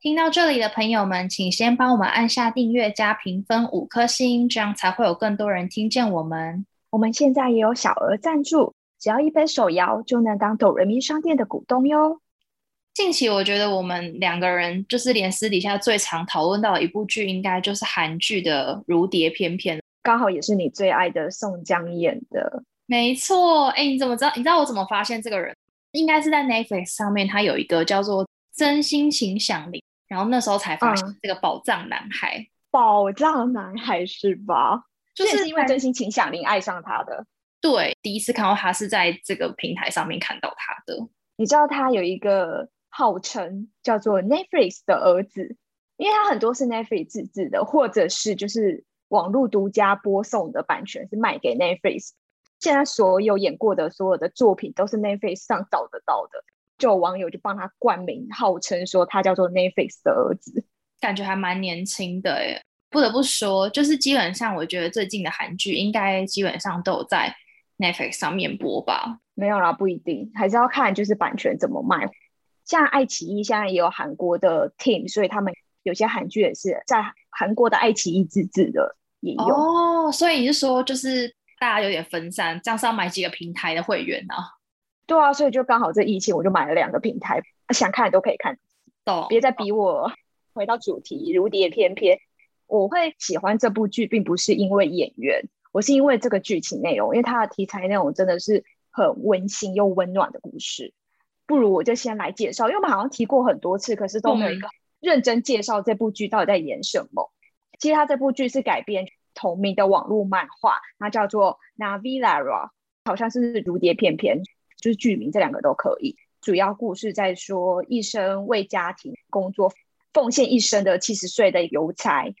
听到这里的朋友们，请先帮我们按下订阅加评分五颗星，这样才会有更多人听见我们。我们现在也有小额赞助，只要一杯手摇就能当抖人民商店的股东哟。近期我觉得我们两个人就是连私底下最常讨论到的一部剧，应该就是韩剧的《如蝶翩翩》，刚好也是你最爱的宋江演的。没错，哎，你怎么知道？你知道我怎么发现这个人？应该是在 Netflix 上面，他有一个叫做《真心情响铃》。然后那时候才发现这个宝藏男孩，宝藏男孩是吧？就是因为真心请响铃爱上他的。对，第一次看到他是在这个平台上面看到他的。你知道他有一个号称叫做 Netflix 的儿子，因为他很多是 Netflix 自制的，或者是就是网络独家播送的版权是卖给 Netflix。现在所有演过的所有的作品都是 Netflix 上找得到的。就有网友就帮他冠名，号称说他叫做 Netflix 的儿子，感觉还蛮年轻的耶。不得不说，就是基本上我觉得最近的韩剧应该基本上都有在 Netflix 上面播吧？没有啦，不一定，还是要看就是版权怎么卖。像爱奇艺现在也有韩国的 team，所以他们有些韩剧也是在韩国的爱奇艺自制的也有。哦，所以你是说就是大家有点分散，这样是要买几个平台的会员呢？对啊，所以就刚好这疫情，我就买了两个平台，想看都可以看。懂？别再逼我。回到主题，如蝶翩翩，我会喜欢这部剧，并不是因为演员，我是因为这个剧情内容，因为它的题材内容真的是很温馨又温暖的故事。不如我就先来介绍，因为我们好像提过很多次，可是都没有一个认真介绍这部剧到底在演什么。其实它这部剧是改编同名的网络漫画，它叫做《Navilara》，好像是如蝶翩翩。就是剧名，这两个都可以。主要故事在说，一生为家庭工作奉献一生的七十岁的邮差，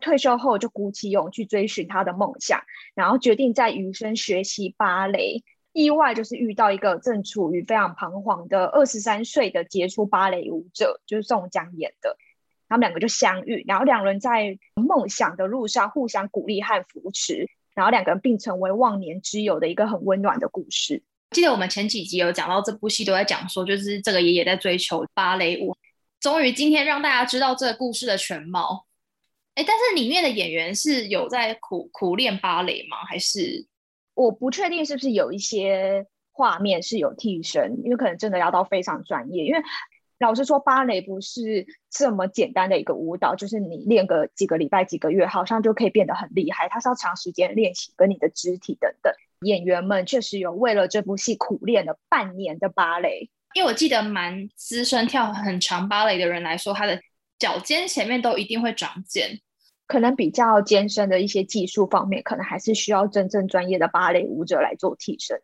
退休后就鼓起勇去追寻他的梦想，然后决定在余生学习芭蕾。意外就是遇到一个正处于非常彷徨的二十三岁的杰出芭蕾舞者，就是宋江演的。他们两个就相遇，然后两人在梦想的路上互相鼓励和扶持，然后两个人并成为忘年之友的一个很温暖的故事。记得我们前几集有讲到这部戏，都在讲说，就是这个爷爷在追求芭蕾舞。终于今天让大家知道这个故事的全貌。哎，但是里面的演员是有在苦苦练芭蕾吗？还是我不确定是不是有一些画面是有替身，因为可能真的要到非常专业。因为老实说，芭蕾不是这么简单的一个舞蹈，就是你练个几个礼拜、几个月，好像就可以变得很厉害。它是要长时间练习，跟你的肢体等等。演员们确实有为了这部戏苦练了半年的芭蕾，因为我记得蛮资深跳很长芭蕾的人来说，他的脚尖前面都一定会长茧，可能比较艰深的一些技术方面，可能还是需要真正专业的芭蕾舞者来做替身。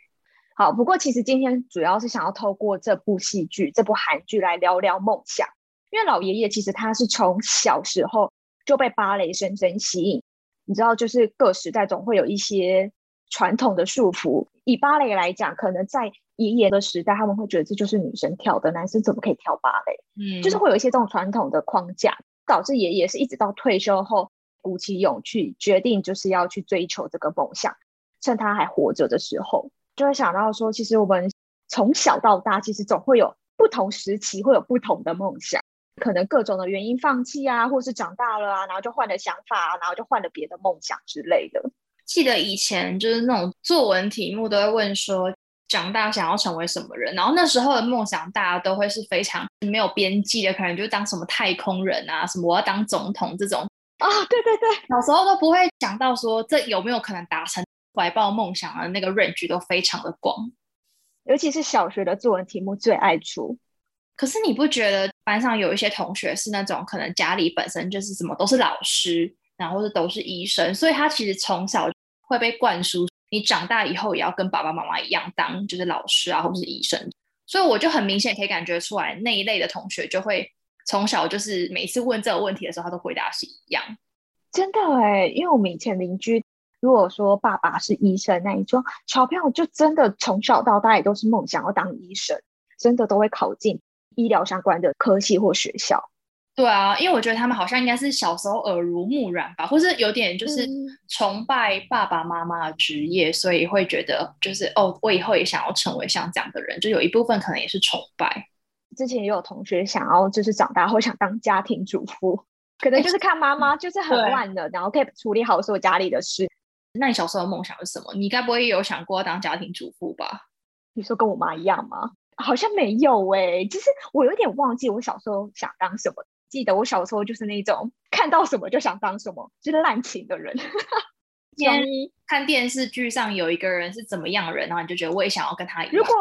好，不过其实今天主要是想要透过这部戏剧、这部韩剧来聊聊梦想，因为老爷爷其实他是从小时候就被芭蕾深深吸引，你知道，就是各时代总会有一些。传统的束缚，以芭蕾来讲，可能在爷爷的时代，他们会觉得这就是女生跳的，男生怎么可以跳芭蕾？嗯，就是会有一些这种传统的框架，导致爷爷是一直到退休后鼓起勇气，决定就是要去追求这个梦想。趁他还活着的时候，就会想到说，其实我们从小到大，其实总会有不同时期会有不同的梦想，可能各种的原因放弃啊，或是长大了啊，然后就换了想法啊，然后就换了别的梦想之类的。记得以前就是那种作文题目都会问说长大想要成为什么人，然后那时候的梦想大家都会是非常没有边际的，可能就当什么太空人啊，什么我要当总统这种。啊，对对对，小时候都不会想到说这有没有可能达成，怀抱梦想的那个 range 都非常的广，尤其是小学的作文题目最爱出。可是你不觉得班上有一些同学是那种可能家里本身就是什么都是老师，然后是都是医生，所以他其实从小。会被灌输，你长大以后也要跟爸爸妈妈一样当就是老师啊，或是医生。所以我就很明显可以感觉出来，那一类的同学就会从小就是每次问这个问题的时候，他都回答是一样。真的哎，因为我们以前邻居如果说爸爸是医生，那你说小朋友就真的从小到大也都是梦想要当医生，真的都会考进医疗相关的科系或学校。对啊，因为我觉得他们好像应该是小时候耳濡目染吧，或是有点就是崇拜爸爸妈妈的职业，所以会觉得就是哦，我以后也想要成为像这样的人，就有一部分可能也是崇拜。之前也有同学想要就是长大后想当家庭主妇，可能就是看妈妈就是很乱的，然后可以处理好所有家里的事。那你小时候的梦想是什么？你该不会有想过当家庭主妇吧？你说跟我妈一样吗？好像没有哎，就是我有点忘记我小时候想当什么。记得我小时候就是那种看到什么就想当什么，就是滥情的人。天看电视剧上有一个人是怎么样的人，然后你就觉得我也想要跟他一样。如果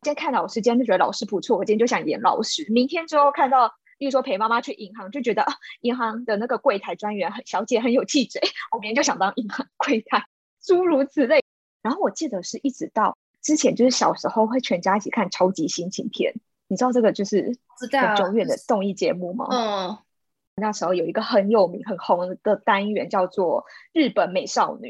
今天看老师，今天就觉得老师不错，我今天就想演老师。明天之后看到，例如说陪妈妈去银行，就觉得啊，银行的那个柜台专员很小姐很有气质，我明天就想当银行柜台，诸如此类。然后我记得是一直到之前，就是小时候会全家一起看超级心情片。你知道这个就是很久远的综艺节目吗？嗯，那时候有一个很有名、很红的单元叫做《日本美少女》，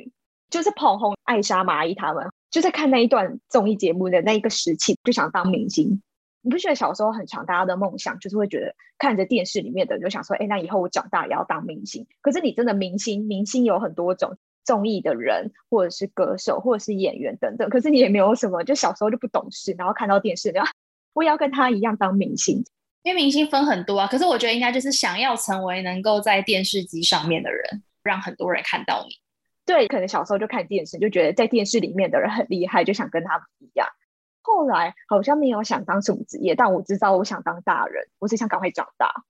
就是捧红艾莎、蚂蚁他们，就在看那一段综艺节目的那一个时期，就想当明星。你不觉得小时候很强大家的梦想，就是会觉得看着电视里面的，就想说，哎，那以后我长大也要当明星。可是你真的明星，明星有很多种，综艺的人，或者是歌手，或者是演员等等。可是你也没有什么，就小时候就不懂事，然后看到电视，然后。我要跟他一样当明星，因为明星分很多啊。可是我觉得应该就是想要成为能够在电视机上面的人，让很多人看到你。对，可能小时候就看电视，就觉得在电视里面的人很厉害，就想跟他们一样。后来好像没有想当什么职业，但我知道我想当大人，我只想赶快长大，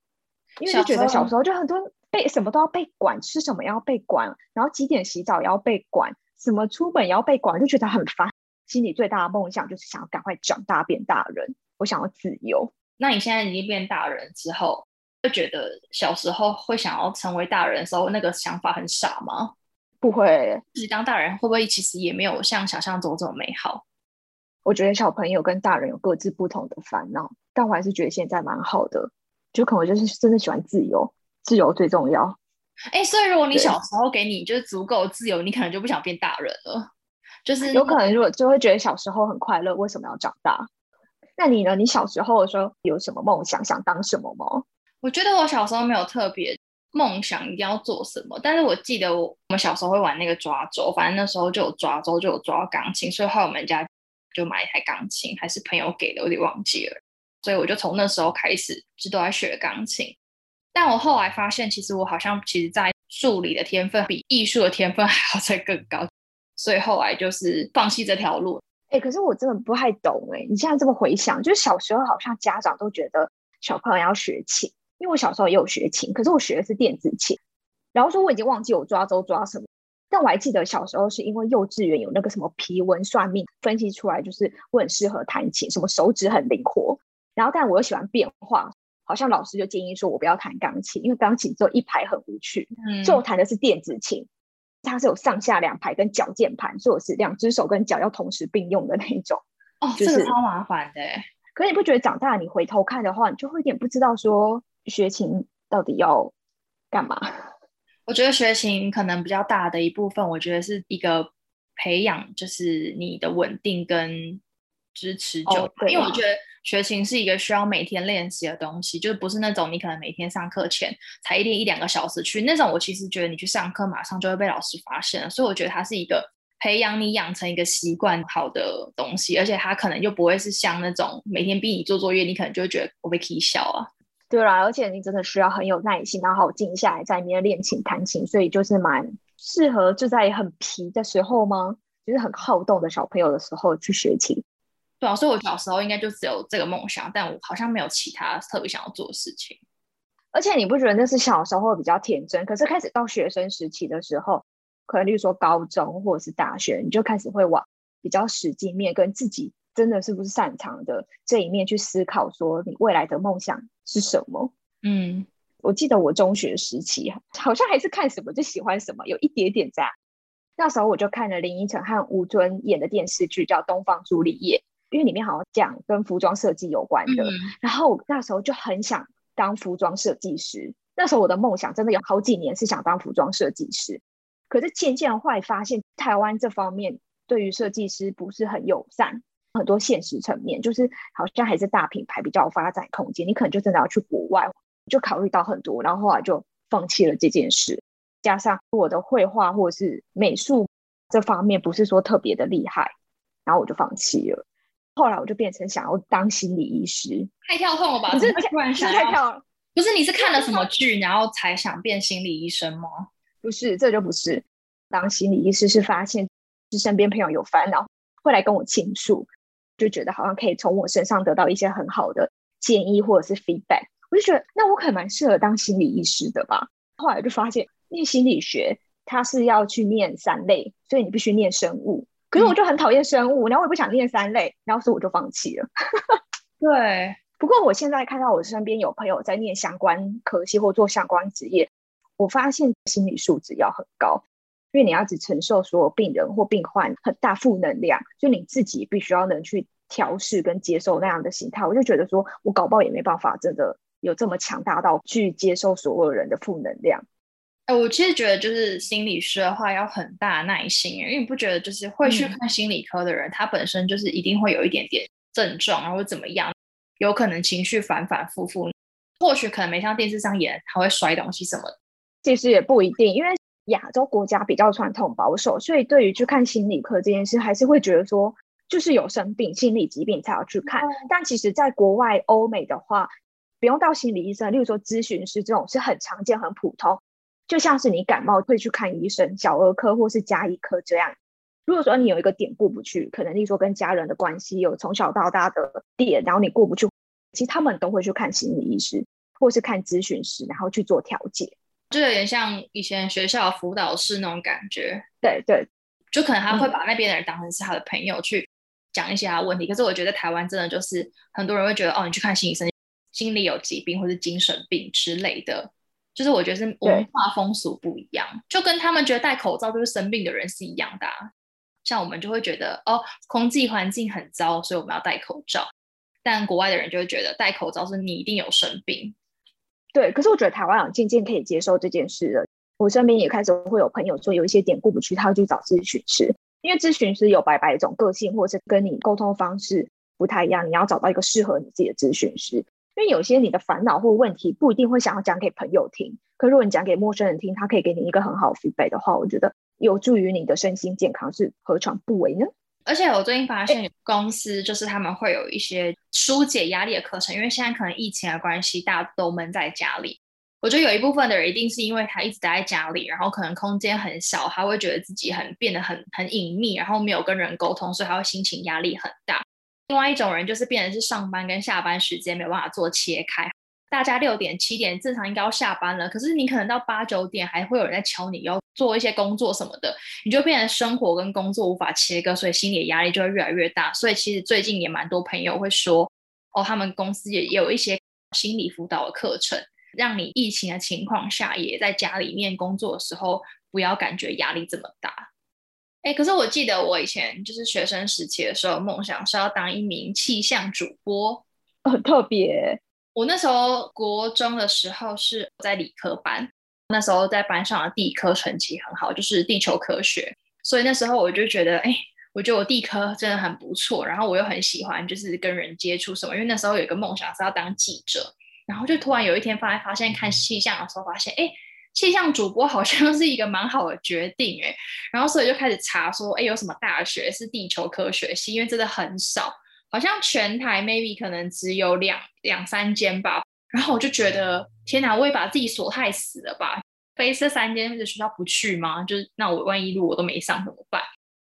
因为就觉得小时候就很多被什么都要被管，吃什么要被管，然后几点洗澡也要被管，什么出门要被管，就觉得很烦。心里最大的梦想就是想要赶快长大变大人。我想要自由。那你现在已经变大人之后，会觉得小时候会想要成为大人的时候，那个想法很傻吗？不会，自己当大人会不会其实也没有像想象中这么美好？我觉得小朋友跟大人有各自不同的烦恼，但我还是觉得现在蛮好的。就可能就是真的喜欢自由，自由最重要。哎，所以如果你小时候给你就是足够自由，你可能就不想变大人了。就是有可能如果就会觉得小时候很快乐，为什么要长大？那你呢？你小时候的时候有什么梦想？想当什么吗？我觉得我小时候没有特别梦想，一定要做什么。但是我记得我我们小时候会玩那个抓周，反正那时候就有抓周，就有抓钢琴，所以后来我们家就买一台钢琴，还是朋友给的，我有点忘记了。所以我就从那时候开始就都在学钢琴。但我后来发现，其实我好像其实在数理的天分比艺术的天分 还要再更高，所以后来就是放弃这条路。哎，可是我真的不太懂哎。你现在这么回想，就是小时候好像家长都觉得小朋友要学琴，因为我小时候也有学琴，可是我学的是电子琴。然后说我已经忘记我抓周抓什么，但我还记得小时候是因为幼稚园有那个什么皮纹算命分析出来，就是我很适合弹琴，什么手指很灵活。然后但我又喜欢变化，好像老师就建议说我不要弹钢琴，因为钢琴只有一排很无趣，所以我弹的是电子琴。它是有上下两排跟脚键盘，所以我是两只手跟脚要同时并用的那一种。哦，这个超麻烦的。可是你不觉得长大你回头看的话，你就会有点不知道说学琴到底要干嘛？我觉得学琴可能比较大的一部分，我觉得是一个培养，就是你的稳定跟支持久。因为我觉得。学琴是一个需要每天练习的东西，就是不是那种你可能每天上课前才练一两个小时去那种。我其实觉得你去上课马上就会被老师发现了，所以我觉得它是一个培养你养成一个习惯好的东西，而且它可能就不会是像那种每天逼你做作业，你可能就会觉得我被踢笑啊。对啦，而且你真的需要很有耐心，然后静下来在里面练琴弹琴，所以就是蛮适合就在很皮的时候吗？就是很好动的小朋友的时候去学琴。对啊，所以我小时候应该就只有这个梦想，但我好像没有其他特别想要做的事情。而且你不觉得那是小时候比较天真？可是开始到学生时期的时候，可能例如说高中或者是大学，你就开始会往比较实际面跟自己真的是不是擅长的这一面去思考，说你未来的梦想是什么？嗯，我记得我中学时期好像还是看什么就喜欢什么，有一点点这样。那时候我就看了林依晨和吴尊演的电视剧，叫《东方朱丽叶》。因为里面好像讲跟服装设计有关的，然后那时候就很想当服装设计师。那时候我的梦想真的有好几年是想当服装设计师。可是渐渐后来发现，台湾这方面对于设计师不是很友善，很多现实层面就是好像还是大品牌比较有发展空间，你可能就真的要去国外，就考虑到很多，然后后来就放弃了这件事。加上我的绘画或者是美术这方面不是说特别的厉害，然后我就放弃了。后来我就变成想要当心理医师，太跳痛了吧？不是突然想太跳了，不是你是看了什么剧，然后才想变心理医生吗？不是，这就不是当心理医师，是发现是身边朋友有烦恼，会来跟我倾诉，就觉得好像可以从我身上得到一些很好的建议或者是 feedback，我就觉得那我可能蛮适合当心理医师的吧。后来就发现念心理学它是要去念三类，所以你必须念生物。可是我就很讨厌生物，然后我也不想念三类，然后所以我就放弃了。对，不过我现在看到我身边有朋友在念相关科系或做相关职业，我发现心理素质要很高，因为你要只承受所有病人或病患很大负能量，就你自己必须要能去调试跟接受那样的心态。我就觉得说我搞不好也没办法，真的有这么强大到去接受所有人的负能量。哎，我其实觉得就是心理师的话要很大耐心，因为你不觉得就是会去看心理科的人，他本身就是一定会有一点点症状，然后怎么样，有可能情绪反反复复，或许可能没像电视上演他会摔东西什么的，其实也不一定，因为亚洲国家比较传统保守，所以对于去看心理科这件事，还是会觉得说就是有生病、心理疾病才要去看。但其实，在国外欧美的话，不用到心理医生，例如说咨询师这种是很常见、很普通。就像是你感冒会去看医生，小儿科或是家医科这样。如果说你有一个点过不去，可能例如说跟家人的关系有从小到大的点，然后你过不去，其实他们都会去看心理医师或是看咨询师，然后去做调解。就有点像以前学校辅导室那种感觉。对对，就可能他会把那边的人当成是他的朋友去讲一些他的问题。可是我觉得台湾真的就是很多人会觉得，哦，你去看心理医生，心理有疾病或是精神病之类的。就是我觉得是文化风俗不一样，就跟他们觉得戴口罩就是生病的人是一样的。像我们就会觉得哦，空气环境很糟，所以我们要戴口罩。但国外的人就会觉得戴口罩是你一定有生病。对，可是我觉得台湾人渐渐可以接受这件事了。我身边也开始会有朋友说有一些点过不去，他会去找咨询师，因为咨询师有白白一种个性，或者是跟你沟通方式不太一样，你要找到一个适合你自己的咨询师。因为有些你的烦恼或问题不一定会想要讲给朋友听，可如果你讲给陌生人听，他可以给你一个很好 feedback 的话，我觉得有助于你的身心健康，是何尝不为呢？而且我最近发现公司就是他们会有一些疏解压力的课程，因为现在可能疫情的关系，大家都闷在家里。我觉得有一部分的人一定是因为他一直待在家里，然后可能空间很小，他会觉得自己很变得很很隐秘，然后没有跟人沟通，所以他会心情压力很大。另外一种人就是变成是上班跟下班时间没有办法做切开，大家六点七点正常应该要下班了，可是你可能到八九点还会有人在敲你，要做一些工作什么的，你就变成生活跟工作无法切割，所以心理压力就会越来越大。所以其实最近也蛮多朋友会说，哦，他们公司也有一些心理辅导的课程，让你疫情的情况下也在家里面工作的时候，不要感觉压力这么大。哎，可是我记得我以前就是学生时期的时候，梦想是要当一名气象主播，很特别。我那时候国中的时候是在理科班，那时候在班上的地科成绩很好，就是地球科学，所以那时候我就觉得，哎，我觉得我地科真的很不错，然后我又很喜欢就是跟人接触什么，因为那时候有一个梦想是要当记者，然后就突然有一天发发现看气象的时候发现，哎。气象主播好像 是一个蛮好的决定哎，然后所以就开始查说，哎，有什么大学是地球科学系？因为真的很少，好像全台 maybe 可能只有两两三间吧。然后我就觉得，天哪，我也把自己锁太死了吧？非这三间的学校不去吗？就是那我万一路我都没上怎么办？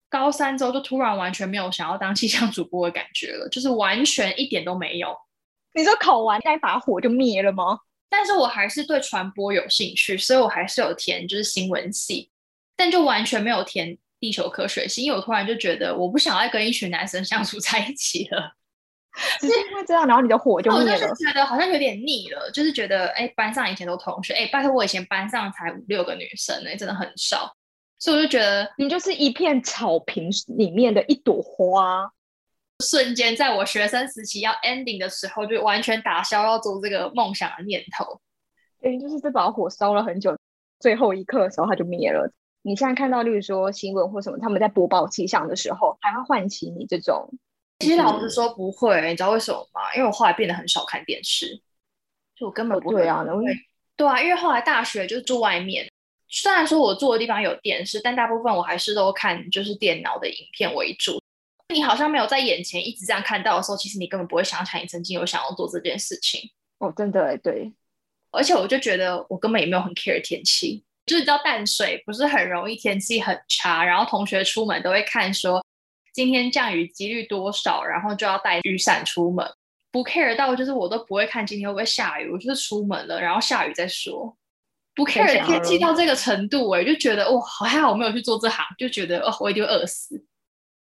高三之后就突然完全没有想要当气象主播的感觉了，就是完全一点都没有。你说考完那把火就灭了吗？但是我还是对传播有兴趣，所以我还是有填就是新闻系，但就完全没有填地球科学系，因为我突然就觉得我不想要跟一群男生相处在一起了，是因为这样，然后你的火就灭了。觉得好像有点腻了，就是觉得哎，班上以前都同学，哎，拜托我以前班上才五六个女生呢，真的很少，所以我就觉得你就是一片草坪里面的一朵花。瞬间，在我学生时期要 ending 的时候，就完全打消要做这个梦想的念头。对，就是这把火烧了很久，最后一刻的时候它就灭了。你现在看到，例如说新闻或什么，他们在播报气象的时候，还会唤起你这种？其实老实说不会，你知道为什么吗？因为我后来变得很少看电视，就我根本不会啊，对啊，因为后来大学就住外面，虽然说我住的地方有电视，但大部分我还是都看就是电脑的影片为主。你好像没有在眼前一直这样看到的时候，其实你根本不会想起来你曾经有想要做这件事情。哦，真的对，而且我就觉得我根本也没有很 care 天气，就是知道淡水不是很容易天气很差，然后同学出门都会看说今天降雨几率多少，然后就要带雨伞出门，不 care 到就是我都不会看今天会不会下雨，我就是出门了，然后下雨再说，不 care 天气到这个程度，我，就觉得哇，还好我没有去做这行，就觉得哦，我一定会饿死。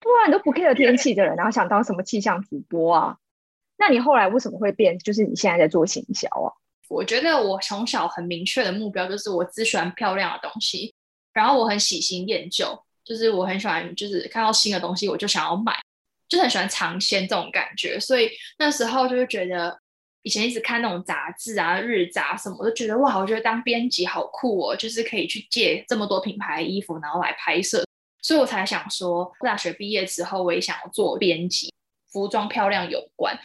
不啊，你都不 care 天气的人，然后想当什么气象主播啊？那你后来为什么会变？就是你现在在做行销啊？我觉得我从小很明确的目标就是我只喜欢漂亮的东西，然后我很喜新厌旧，就是我很喜欢，就是看到新的东西我就想要买，就很喜欢尝鲜这种感觉。所以那时候就是觉得，以前一直看那种杂志啊、日杂什么，我就觉得哇，我觉得当编辑好酷哦，就是可以去借这么多品牌衣服，然后来拍摄。所以我才想说，大学毕业之后，我也想要做编辑，服装漂亮有关。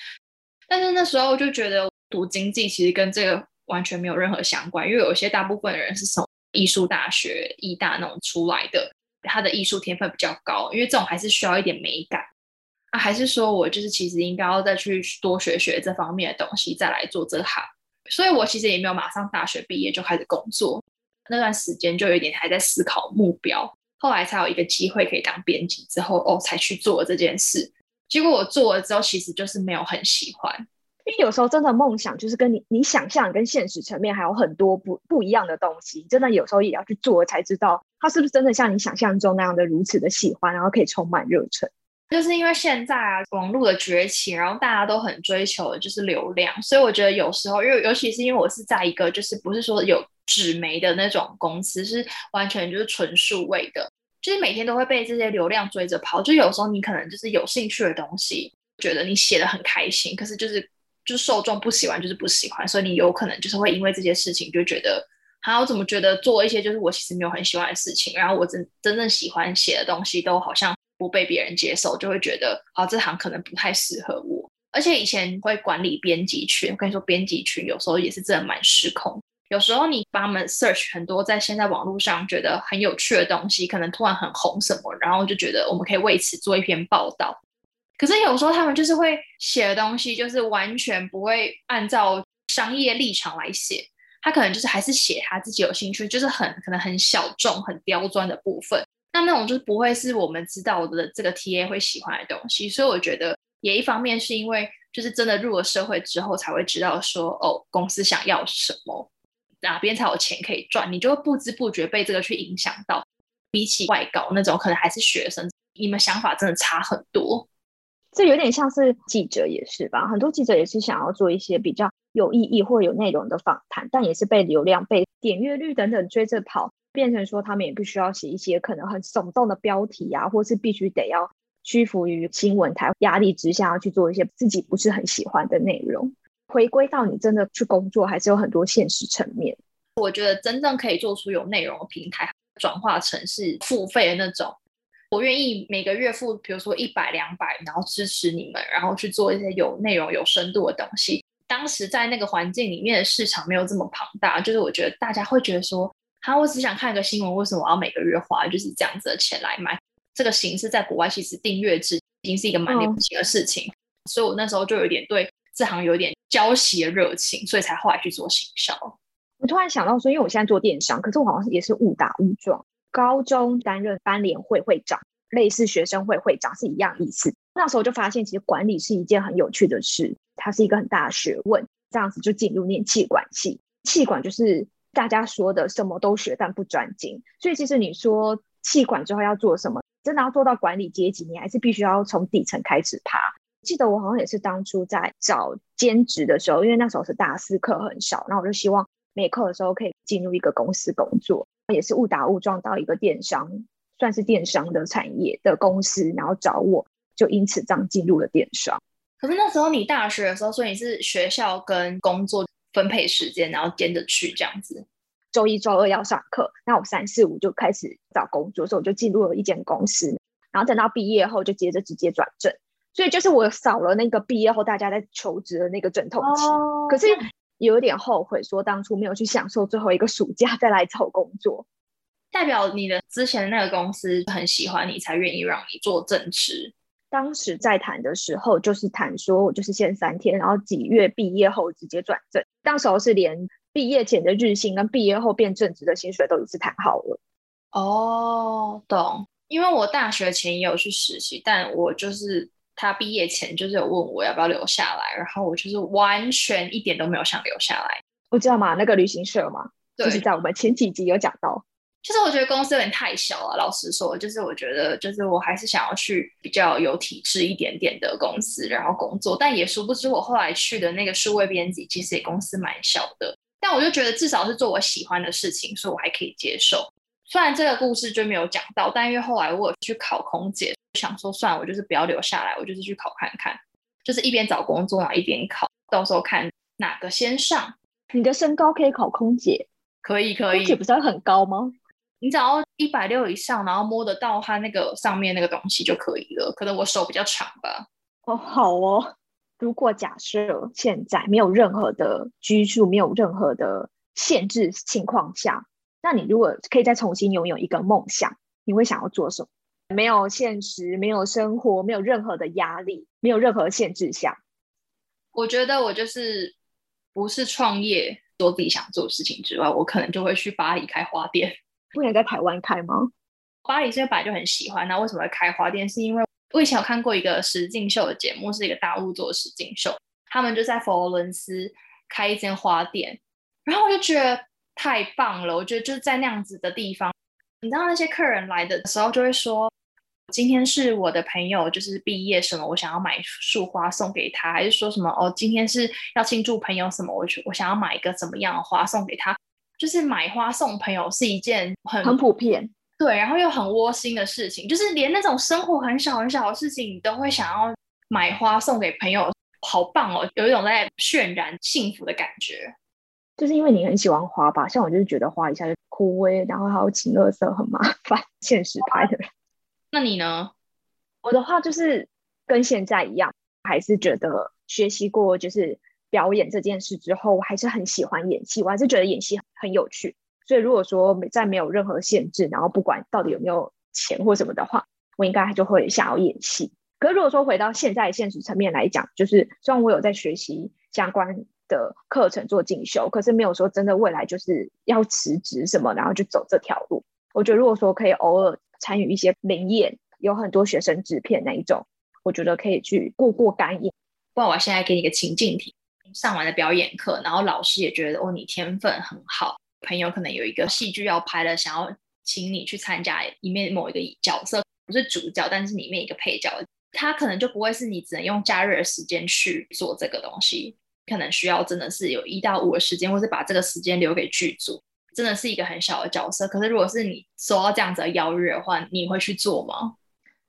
但是那时候就觉得读经济其实跟这个完全没有任何相关，因为有些大部分的人是从艺术大学、艺大那种出来的，他的艺术天分比较高，因为这种还是需要一点美感啊。还是说我就是其实应该要再去多学学这方面的东西，再来做这行。所以我其实也没有马上大学毕业就开始工作，那段时间就有点还在思考目标。后来才有一个机会可以当编辑，之后哦才去做这件事。结果我做了之后，其实就是没有很喜欢，因为有时候真的梦想就是跟你你想象跟现实层面还有很多不不一样的东西。真的有时候也要去做，才知道它是不是真的像你想象中那样的如此的喜欢，然后可以充满热忱。就是因为现在啊，网络的崛起，然后大家都很追求的就是流量，所以我觉得有时候，因为尤其是因为我是在一个就是不是说有。纸媒的那种公司是完全就是纯数位的，就是每天都会被这些流量追着跑。就有时候你可能就是有兴趣的东西，觉得你写的很开心，可是就是就是受众不喜欢，就是不喜欢，所以你有可能就是会因为这些事情就觉得，啊，我怎么觉得做一些就是我其实没有很喜欢的事情，然后我真真正喜欢写的东西都好像不被别人接受，就会觉得啊，这行可能不太适合我。而且以前会管理编辑群，我跟你说，编辑群有时候也是真的蛮失控。有时候你帮他们 search 很多在现在网络上觉得很有趣的东西，可能突然很红什么，然后就觉得我们可以为此做一篇报道。可是有时候他们就是会写的东西，就是完全不会按照商业立场来写，他可能就是还是写他自己有兴趣，就是很可能很小众、很刁钻的部分。那那种就是不会是我们知道的这个 TA 会喜欢的东西。所以我觉得也一方面是因为就是真的入了社会之后才会知道说哦，公司想要什么。哪边才有钱可以赚，你就会不知不觉被这个去影响到。比起外高那种，可能还是学生，你们想法真的差很多。这有点像是记者也是吧？很多记者也是想要做一些比较有意义或有内容的访谈，但也是被流量、被点阅率等等追着跑，变成说他们也必须要写一些可能很耸动的标题啊，或是必须得要屈服于新闻台压力之下，要去做一些自己不是很喜欢的内容。回归到你真的去工作，还是有很多现实层面。我觉得真正可以做出有内容的平台，转化成是付费的那种，我愿意每个月付，比如说一百两百，然后支持你们，然后去做一些有内容、有深度的东西。当时在那个环境里面的市场没有这么庞大，就是我觉得大家会觉得说，哈，我只想看一个新闻，为什么我要每个月花就是这样子的钱来买？这个形式在国外其实订阅制已经是一个蛮流行的事情，所以我那时候就有点对这行有点交习的热情，所以才后来去做行销。我突然想到说，因为我现在做电商，可是我好像也是误打误撞。高中担任班联会会长，类似学生会会长是一样意思。那时候就发现，其实管理是一件很有趣的事，它是一个很大的学问。这样子就进入念气管系，气管就是大家说的什么都学但不专精。所以其实你说气管之后要做什么，真的要做到管理阶级，你还是必须要从底层开始爬。记得我好像也是当初在找兼职的时候，因为那时候是大四课很少，然后我就希望。没课的时候可以进入一个公司工作，也是误打误撞到一个电商，算是电商的产业的公司，然后找我，就因此这样进入了电商。可是那时候你大学的时候，所以你是学校跟工作分配时间，然后兼着去这样子。周一、周二要上课，那我三四五就开始找工作，所以我就进入了一间公司，然后等到毕业后就接着直接转正，所以就是我少了那个毕业后大家在求职的那个阵痛期，可是有点后悔，说当初没有去享受最后一个暑假再来找工作。代表你的之前那个公司很喜欢你，才愿意让你做正职。当时在谈的时候，就是谈说我就是限三天，然后几月毕业后直接转正。当时候是连毕业前的日薪跟毕业后变正职的薪水都一次谈好了。哦，懂。因为我大学前也有去实习，但我就是他毕业前就是有问我要不要留下来，然后我就是完全一点都没有想留下来。我知道嘛，那个旅行社嘛，就是在我们前几集有讲到。就是我觉得公司有点太小了，老实说，就是我觉得，就是我还是想要去比较有体制一点点的公司，然后工作。但也殊不知，我后来去的那个数位编辑，其实也公司蛮小的。但我就觉得至少是做我喜欢的事情，所以我还可以接受。虽然这个故事就没有讲到，但因为后来我有去考空姐，想说算了，我就是不要留下来，我就是去考看看，就是一边找工作啊，一边考，到时候看哪个先上。你的身高可以考空姐，可以可以空姐，不是很高吗？你只要一百六以上，然后摸得到它那个上面那个东西就可以了。可能我手比较长吧。哦，好哦。如果假设现在没有任何的拘束，没有任何的限制情况下，那你如果可以再重新拥有一个梦想，你会想要做什么？没有现实，没有生活，没有任何的压力，没有任何限制下，我觉得我就是不是创业做自己想做的事情之外，我可能就会去巴黎开花店。不能在台湾开吗？巴黎这边本来就很喜欢，那为什么会开花店？是因为我以前有看过一个实境秀的节目，是一个大陆做的实境秀，他们就在佛罗伦斯开一间花店，然后我就觉得太棒了。我觉得就是在那样子的地方，你知道那些客人来的时候就会说，今天是我的朋友就是毕业什么，我想要买束花送给他，还是说什么哦，今天是要庆祝朋友什么，我我想要买一个怎么样的花送给他。就是买花送朋友是一件很很普遍，对，然后又很窝心的事情，就是连那种生活很小很小的事情，你都会想要买花送给朋友，好棒哦，有一种在渲染幸福的感觉。就是因为你很喜欢花吧？像我就是觉得花一下就枯萎，然后还有清垃圾很麻烦，现实派的人。那你呢？我的话就是跟现在一样，还是觉得学习过就是表演这件事之后，我还是很喜欢演戏，我还是觉得演戏很有趣。所以如果说没在没有任何限制，然后不管到底有没有钱或什么的话，我应该就会想要演戏。可是如果说回到现在现实层面来讲，就是虽然我有在学习相关的课程做进修，可是没有说真的未来就是要辞职什么，然后就走这条路。我觉得如果说可以偶尔参与一些灵演，有很多学生制片那一种，我觉得可以去过过干瘾。不然我现在给你个情境题，上完了表演课，然后老师也觉得哦你天分很好，朋友可能有一个戏剧要拍了，想要请你去参加里面某一个角色，不是主角，但是里面一个配角，他可能就不会是你只能用假日的时间去做这个东西，可能需要真的是有一到五的时间，或是把这个时间留给剧组，真的是一个很小的角色。可是如果是你收到这样子的邀约的话，你会去做吗？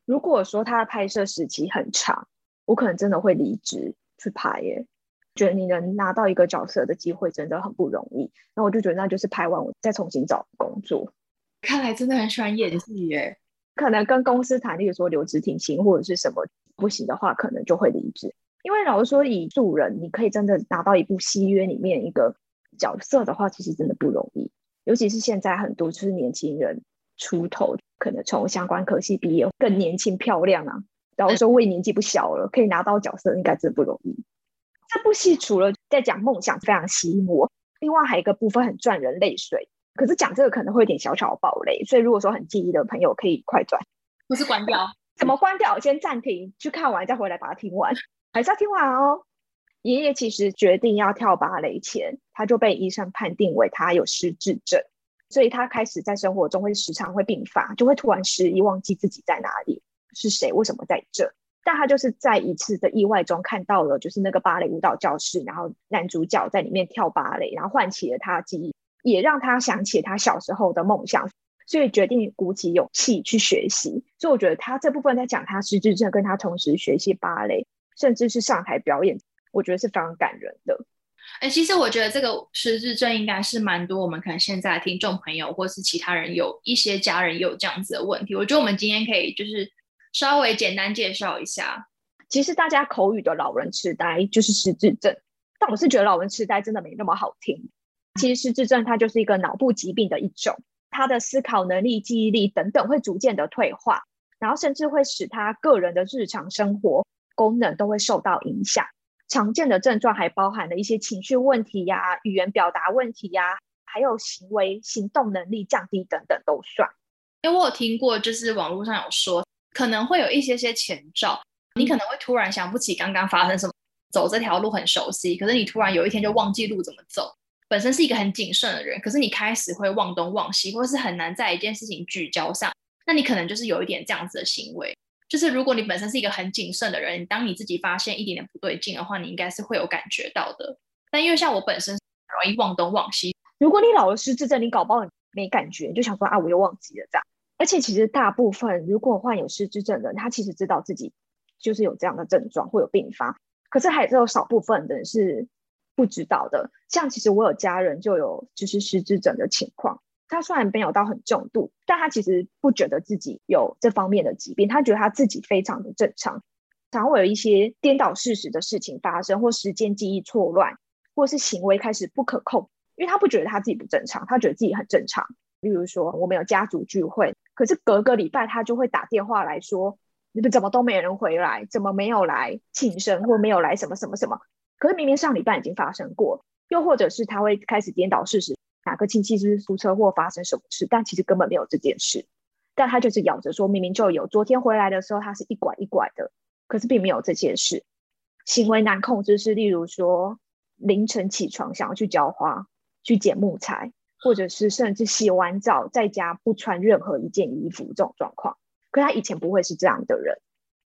如果说他的拍摄时期很长，我可能真的会离职去拍耶。觉得你能拿到一个角色的机会真的很不容易，那我就觉得那就是拍完我再重新找工作。看来真的很喜欢演戏耶。可能跟公司谈，例如说留职停薪或者是什么不行的话，可能就会离职。因为老实说，以助人，你可以真的拿到一部戏约里面一个角色的话，其实真的不容易。尤其是现在很多就是年轻人出头，可能从相关科系毕业，更年轻漂亮啊。然后说我也年纪不小了，可以拿到角色，应该真的不容易。这部戏除了在讲梦想，非常吸引我，另外还有一个部分很赚人泪水。可是讲这个可能会有点小小的暴雷，所以如果说很介意的朋友可以快转，不是关掉。怎么关掉？先暂停，去看完再回来把它听完，还是要听完哦。爷爷其实决定要跳芭蕾前，他就被医生判定为他有失智症，所以他开始在生活中会时常会病发，就会突然失忆，忘记自己在哪里，是谁，为什么在这。但他就是在一次的意外中看到了，就是那个芭蕾舞蹈教室，然后男主角在里面跳芭蕾，然后唤起了他的记忆，也让他想起他小时候的梦想，所以决定鼓起勇气去学习。所以我觉得他这部分在讲他失智症，跟他同时学习芭蕾，甚至是上台表演，我觉得是非常感人的。哎，其实我觉得这个失智症应该是蛮多我们可能现在听众朋友或是其他人有一些家人有这样子的问题。我觉得我们今天可以就是稍微简单介绍一下。其实大家口语的老人痴呆就是失智症，但我是觉得老人痴呆真的没那么好听。其实失智症它就是一个脑部疾病的一种，他的思考能力、记忆力等等会逐渐的退化，然后甚至会使他个人的日常生活功能都会受到影响。常见的症状还包含了一些情绪问题呀、语言表达问题呀，还有行为行动能力降低等等都算。因为我有听过，就是网络上有说，可能会有一些些前兆，你可能会突然想不起刚刚发生什么，走这条路很熟悉，可是你突然有一天就忘记路怎么走。本身是一个很谨慎的人，可是你开始会忘东忘西，或是很难在一件事情聚焦上，那你可能就是有一点这样子的行为。就是如果你本身是一个很谨慎的人，当你自己发现一点点不对劲的话，你应该是会有感觉到的。但因为像我本身容易忘东忘西，如果你老了失智症，你搞不好没感觉，就想说啊，我又忘记了这样。而且其实大部分如果患有失智症的人，他其实知道自己就是有这样的症状，会有并发，可是还是有少部分人是不知道的。像其实我有家人就有就是失智症的情况。他虽然没有到很重度，但他其实不觉得自己有这方面的疾病，他觉得他自己非常的正常。常会有一些颠倒事实的事情发生，或时间记忆错乱，或是行为开始不可控，因为他不觉得他自己不正常，他觉得自己很正常。例如说，我们有家族聚会，可是隔个礼拜他就会打电话来说：“你们怎么都没人回来？怎么没有来庆生，或没有来什么什么什么？”可是明明上礼拜已经发生过，又或者是他会开始颠倒事实。哪个亲戚是出车祸发生什么事？但其实根本没有这件事，但他就是咬着说，明明就有。昨天回来的时候，他是一拐一拐的，可是并没有这件事。行为难控制是，例如说凌晨起床想要去浇花、去捡木材，或者是甚至洗完澡在家不穿任何一件衣服这种状况。可他以前不会是这样的人。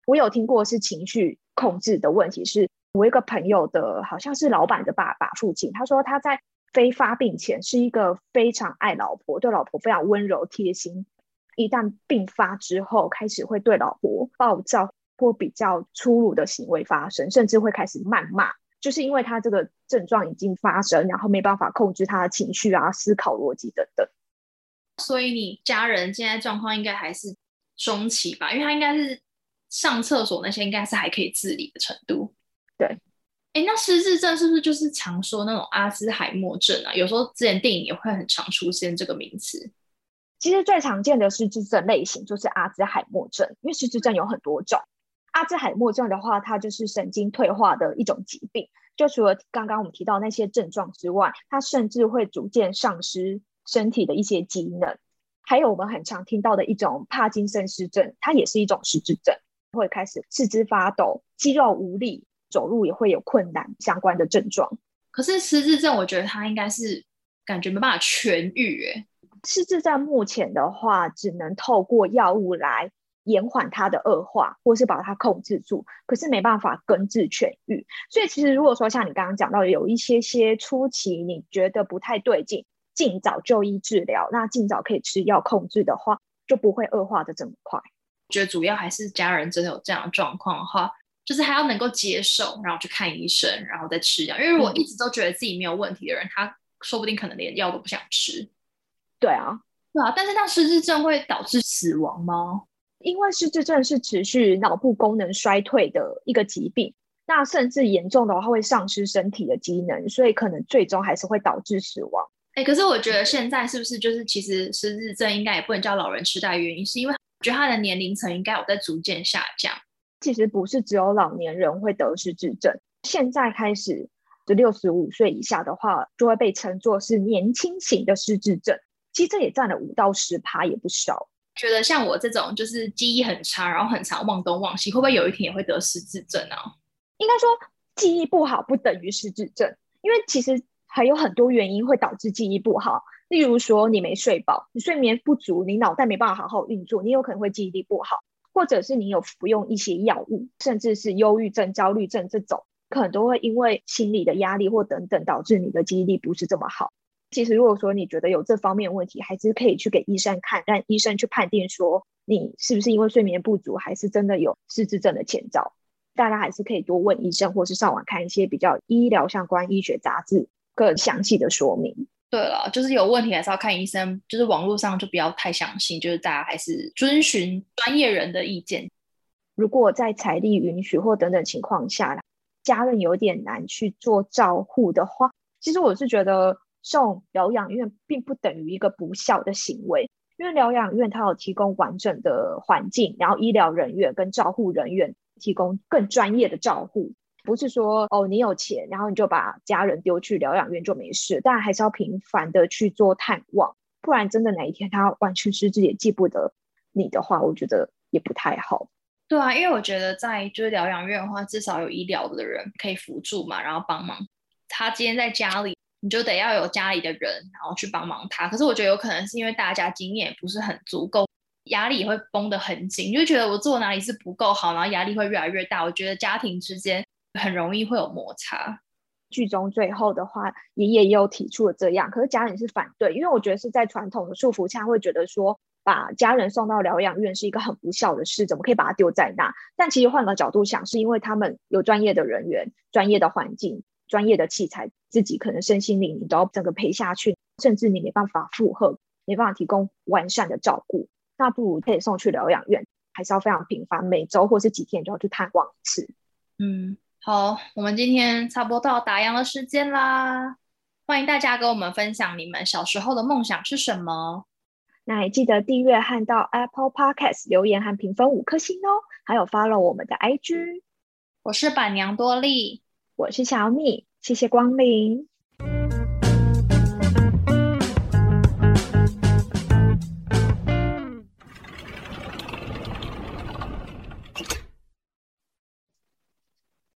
我有听过是情绪控制的问题，是我一个朋友的，好像是老板的爸爸父亲，他说他在。非发病前是一个非常爱老婆、对老婆非常温柔贴心，一旦病发之后，开始会对老婆暴躁或比较粗鲁的行为发生，甚至会开始谩骂，就是因为他这个症状已经发生，然后没办法控制他的情绪啊、思考逻辑等等。所以你家人现在状况应该还是中期吧？因为他应该是上厕所那些应该是还可以自理的程度。对。哎，那失智症是不是就是常说那种阿兹海默症啊？有时候之前电影也会很常出现这个名词。其实最常见的失智症类型就是阿兹海默症，因为失智症有很多种。阿兹海默症的话，它就是神经退化的一种疾病。就除了刚刚我们提到那些症状之外，它甚至会逐渐丧失身体的一些机能。还有我们很常听到的一种帕金森氏症，它也是一种失智症，会开始四肢发抖、肌肉无力。走路也会有困难相关的症状，可是失智症，我觉得它应该是感觉没办法痊愈。哎，失智症目前的话，只能透过药物来延缓它的恶化，或是把它控制住，可是没办法根治痊愈。所以，其实如果说像你刚刚讲到，有一些些初期你觉得不太对劲，尽早就医治疗，那尽早可以吃药控制的话，就不会恶化的这么快。我觉得主要还是家人真的有这样的状况的话。就是还要能够接受，然后去看医生，然后再吃药。因为如果一直都觉得自己没有问题的人，他说不定可能连药都不想吃。对啊，对啊。但是那失智症会导致死亡吗？因为失智症是持续脑部功能衰退的一个疾病，那甚至严重的话会丧失身体的机能，所以可能最终还是会导致死亡。哎，可是我觉得现在是不是就是其实失智症应该也不能叫老人痴呆，原因是因为我觉得他的年龄层应该有在逐渐下降。其实不是只有老年人会得失智症，现在开始就六十五岁以下的话，就会被称作是年轻型的失智症。其实这也占了五到十趴，也不少。觉得像我这种就是记忆很差，然后很常忘东忘西，会不会有一天也会得失智症啊？应该说记忆不好不等于失智症，因为其实还有很多原因会导致记忆不好。例如说你没睡饱，你睡眠不足，你脑袋没办法好好运作，你有可能会记忆力不好。或者是你有服用一些药物，甚至是忧郁症、焦虑症这种，可能都会因为心理的压力或等等，导致你的记忆力不是这么好。其实如果说你觉得有这方面问题，还是可以去给医生看，让医生去判定说你是不是因为睡眠不足，还是真的有失智症的前兆。大家还是可以多问医生，或是上网看一些比较医疗相关医学杂志更详细的说明。对了，就是有问题还是要看医生，就是网络上就不要太相信，就是大家还是遵循专业人的意见。如果在财力允许或等等情况下，家人有点难去做照护的话，其实我是觉得送疗养院并不等于一个不孝的行为，因为疗养院它有提供完整的环境，然后医疗人员跟照护人员提供更专业的照护。不是说哦，你有钱，然后你就把家人丢去疗养院就没事，但还是要频繁的去做探望，不然真的哪一天他完全失智也记不得你的话，我觉得也不太好。对啊，因为我觉得在就是疗养院的话，至少有医疗的人可以辅助嘛，然后帮忙。他今天在家里，你就得要有家里的人，然后去帮忙他。可是我觉得有可能是因为大家经验不是很足够，压力也会绷得很紧，就觉得我做哪里是不够好，然后压力会越来越大。我觉得家庭之间。很容易会有摩擦。剧中最后的话，爷爷也有提出了这样，可是家人是反对，因为我觉得是在传统的束缚下，会觉得说把家人送到疗养院是一个很不孝的事，怎么可以把他丢在那？但其实换个角度想，是因为他们有专业的人员、专业的环境、专业的器材，自己可能身心灵你都要整个陪下去，甚至你没办法负荷，没办法提供完善的照顾，那不如可以送去疗养院，还是要非常频繁，每周或是几天就要去探望一次。嗯。好，我们今天差不多到打烊的时间啦。欢迎大家跟我们分享你们小时候的梦想是什么。那也记得订阅和到 Apple Podcast 留言和评分五颗星哦。还有 follow 我们的 IG。我是板娘多莉，我是小米，谢谢光临。